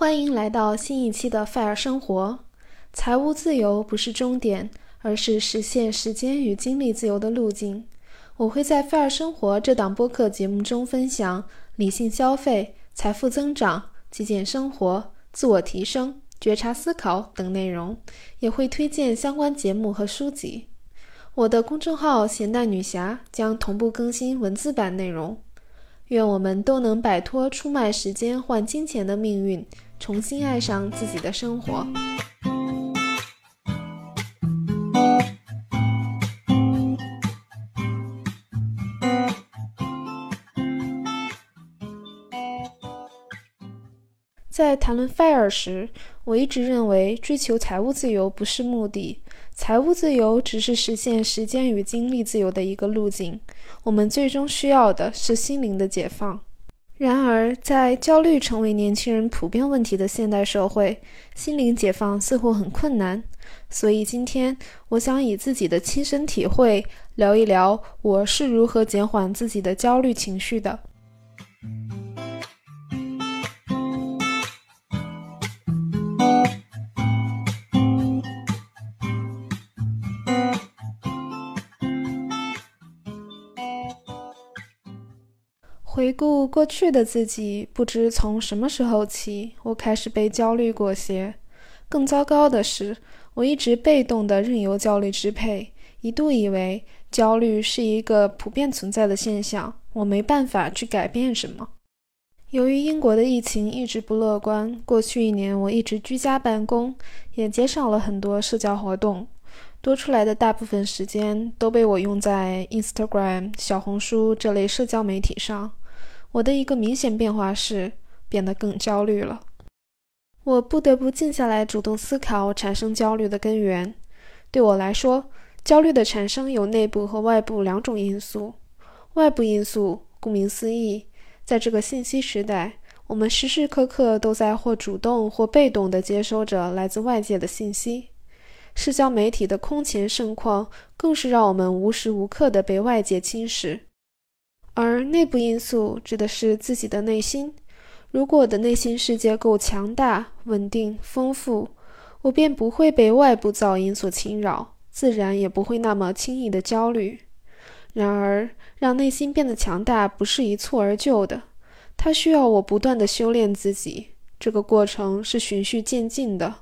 欢迎来到新一期的 Fire 生活。财务自由不是终点，而是实现时间与精力自由的路径。我会在 Fire 生活这档播客节目中分享理性消费、财富增长、极简生活、自我提升、觉察思考等内容，也会推荐相关节目和书籍。我的公众号“咸蛋女侠”将同步更新文字版内容。愿我们都能摆脱出卖时间换金钱的命运。重新爱上自己的生活。在谈论 FIRE 时，我一直认为追求财务自由不是目的，财务自由只是实现时间与精力自由的一个路径。我们最终需要的是心灵的解放。然而，在焦虑成为年轻人普遍问题的现代社会，心灵解放似乎很困难。所以，今天我想以自己的亲身体会聊一聊我是如何减缓自己的焦虑情绪的。回顾过去的自己，不知从什么时候起，我开始被焦虑裹挟。更糟糕的是，我一直被动地任由焦虑支配，一度以为焦虑是一个普遍存在的现象，我没办法去改变什么。由于英国的疫情一直不乐观，过去一年我一直居家办公，也减少了很多社交活动，多出来的大部分时间都被我用在 Instagram、小红书这类社交媒体上。我的一个明显变化是变得更焦虑了。我不得不静下来，主动思考产生焦虑的根源。对我来说，焦虑的产生有内部和外部两种因素。外部因素，顾名思义，在这个信息时代，我们时时刻刻都在或主动或被动地接收着来自外界的信息。社交媒体的空前盛况，更是让我们无时无刻地被外界侵蚀。而内部因素指的是自己的内心。如果我的内心世界够强大、稳定、丰富，我便不会被外部噪音所侵扰，自然也不会那么轻易的焦虑。然而，让内心变得强大不是一蹴而就的，它需要我不断的修炼自己。这个过程是循序渐进的。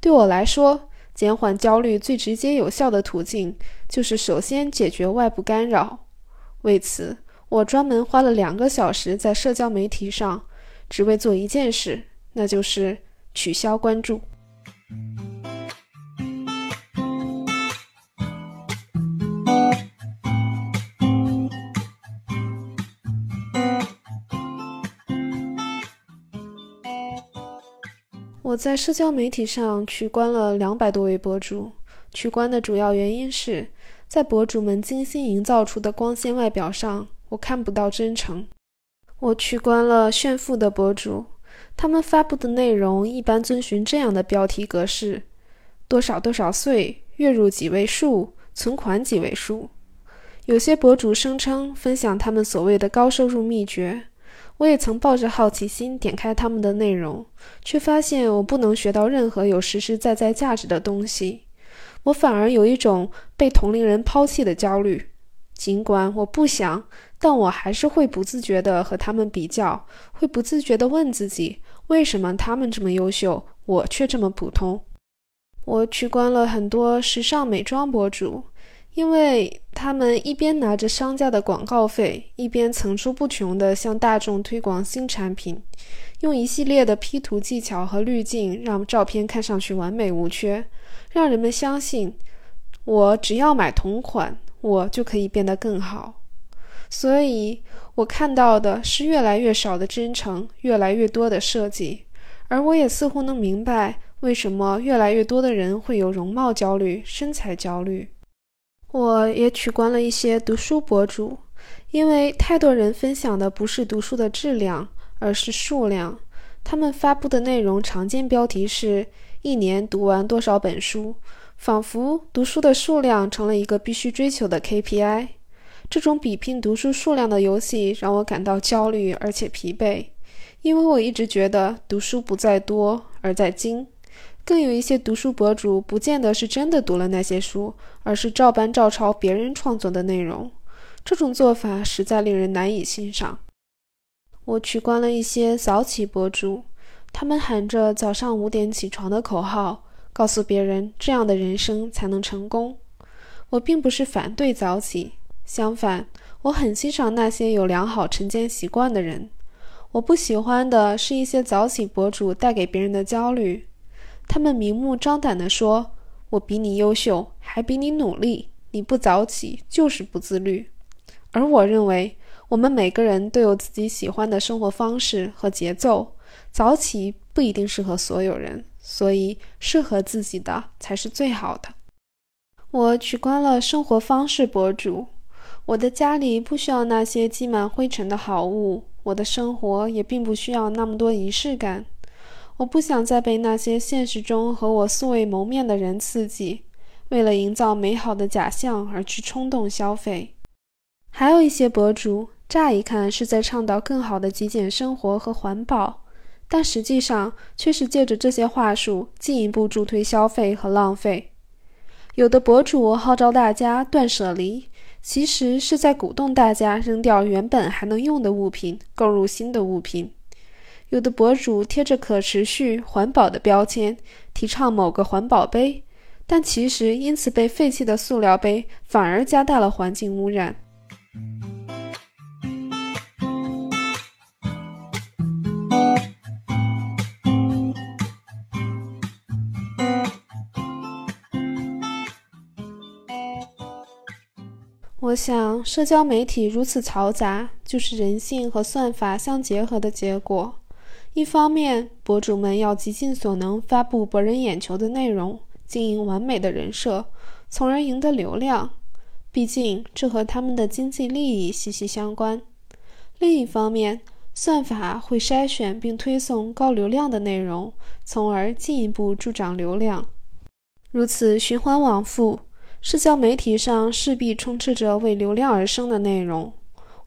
对我来说，减缓焦虑最直接有效的途径就是首先解决外部干扰。为此，我专门花了两个小时在社交媒体上，只为做一件事，那就是取消关注。我在社交媒体上取关了两百多位博主，取关的主要原因是在博主们精心营造出的光鲜外表上。我看不到真诚。我取关了炫富的博主，他们发布的内容一般遵循这样的标题格式：多少多少岁，月入几位数，存款几位数。有些博主声称分享他们所谓的高收入秘诀，我也曾抱着好奇心点开他们的内容，却发现我不能学到任何有实实在在价值的东西。我反而有一种被同龄人抛弃的焦虑。尽管我不想，但我还是会不自觉地和他们比较，会不自觉地问自己：为什么他们这么优秀，我却这么普通？我取关了很多时尚美妆博主，因为他们一边拿着商家的广告费，一边层出不穷地向大众推广新产品，用一系列的 P 图技巧和滤镜，让照片看上去完美无缺，让人们相信我只要买同款。我就可以变得更好，所以我看到的是越来越少的真诚，越来越多的设计，而我也似乎能明白为什么越来越多的人会有容貌焦虑、身材焦虑。我也取关了一些读书博主，因为太多人分享的不是读书的质量，而是数量。他们发布的内容常见标题是一年读完多少本书。仿佛读书的数量成了一个必须追求的 KPI，这种比拼读书数量的游戏让我感到焦虑而且疲惫。因为我一直觉得读书不在多，而在精。更有一些读书博主不见得是真的读了那些书，而是照搬照抄别人创作的内容。这种做法实在令人难以欣赏。我取关了一些早起博主，他们喊着早上五点起床的口号，告诉别人这样的人生才能成功。我并不是反对早起，相反，我很欣赏那些有良好晨间习惯的人。我不喜欢的是一些早起博主带给别人的焦虑。他们明目张胆地说：“我比你优秀，还比你努力，你不早起就是不自律。”而我认为，我们每个人都有自己喜欢的生活方式和节奏，早起不一定适合所有人，所以适合自己的才是最好的。我取关了生活方式博主，我的家里不需要那些积满灰尘的好物，我的生活也并不需要那么多仪式感。我不想再被那些现实中和我素未谋面的人刺激，为了营造美好的假象而去冲动消费。还有一些博主，乍一看是在倡导更好的极简生活和环保，但实际上却是借着这些话术进一步助推消费和浪费。有的博主号召大家断舍离，其实是在鼓动大家扔掉原本还能用的物品，购入新的物品。有的博主贴着可持续、环保的标签，提倡某个环保杯，但其实因此被废弃的塑料杯反而加大了环境污染。我想，社交媒体如此嘈杂，就是人性和算法相结合的结果。一方面，博主们要极尽所能发布博人眼球的内容，经营完美的人设，从而赢得流量。毕竟，这和他们的经济利益息息相关。另一方面，算法会筛选并推送高流量的内容，从而进一步助长流量。如此循环往复，社交媒体上势必充斥着为流量而生的内容。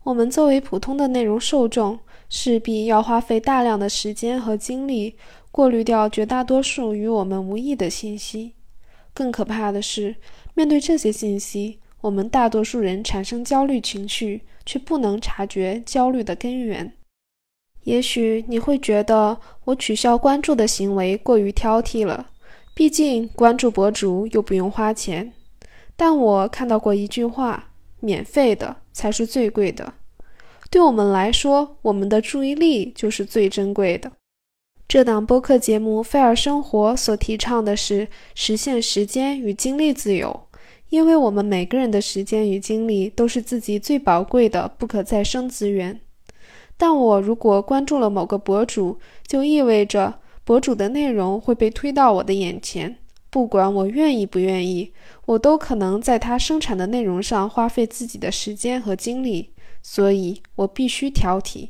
我们作为普通的内容受众，势必要花费大量的时间和精力，过滤掉绝大多数与我们无益的信息。更可怕的是，面对这些信息，我们大多数人产生焦虑情绪，却不能察觉焦虑的根源。也许你会觉得我取消关注的行为过于挑剔了，毕竟关注博主又不用花钱。但我看到过一句话：免费的才是最贵的。对我们来说，我们的注意力就是最珍贵的。这档播客节目《菲尔生活》所提倡的是实现时间与精力自由，因为我们每个人的时间与精力都是自己最宝贵的不可再生资源。但我如果关注了某个博主，就意味着博主的内容会被推到我的眼前，不管我愿意不愿意，我都可能在它生产的内容上花费自己的时间和精力。所以我必须挑剔，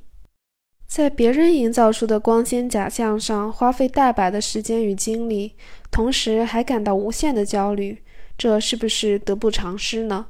在别人营造出的光鲜假象上花费大把的时间与精力，同时还感到无限的焦虑，这是不是得不偿失呢？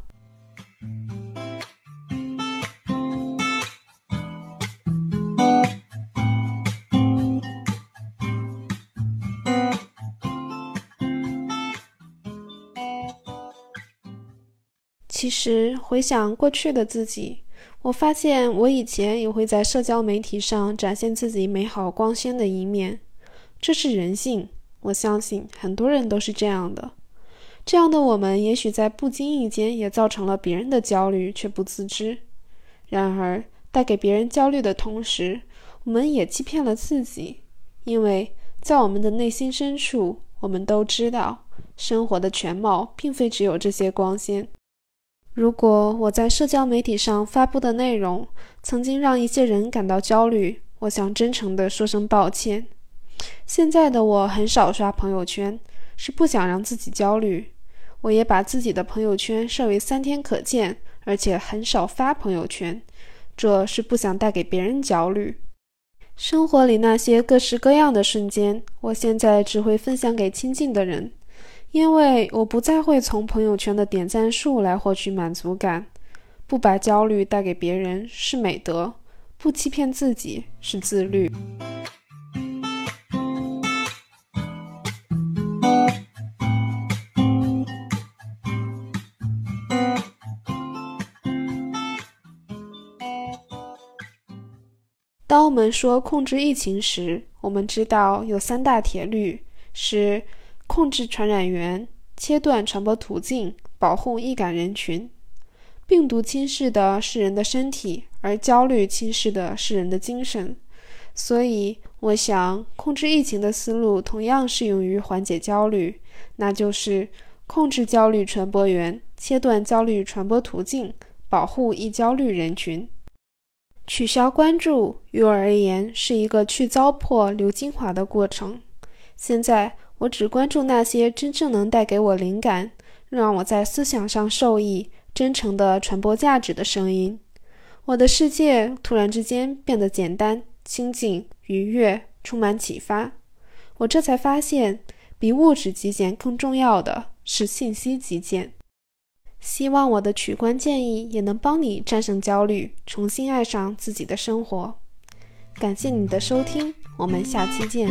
其实回想过去的自己。我发现，我以前也会在社交媒体上展现自己美好光鲜的一面，这是人性。我相信很多人都是这样的。这样的我们，也许在不经意间也造成了别人的焦虑，却不自知。然而，带给别人焦虑的同时，我们也欺骗了自己，因为在我们的内心深处，我们都知道，生活的全貌并非只有这些光鲜。如果我在社交媒体上发布的内容曾经让一些人感到焦虑，我想真诚地说声抱歉。现在的我很少刷朋友圈，是不想让自己焦虑。我也把自己的朋友圈设为三天可见，而且很少发朋友圈，这是不想带给别人焦虑。生活里那些各式各样的瞬间，我现在只会分享给亲近的人。因为我不再会从朋友圈的点赞数来获取满足感，不把焦虑带给别人是美德，不欺骗自己是自律。当我们说控制疫情时，我们知道有三大铁律：是控制传染源、切断传播途径、保护易感人群。病毒侵蚀的是人的身体，而焦虑侵蚀的是人的精神。所以，我想控制疫情的思路同样适用于缓解焦虑，那就是控制焦虑传播源、切断焦虑传播途径、保护易焦虑人群。取消关注，于我而言是一个去糟粕留精华的过程。现在，我只关注那些真正能带给我灵感，让我在思想上受益、真诚地传播价值的声音。我的世界突然之间变得简单、清静、愉悦，充满启发。我这才发现，比物质极简更重要的是信息极简。希望我的取关建议也能帮你战胜焦虑，重新爱上自己的生活。感谢你的收听，我们下期见。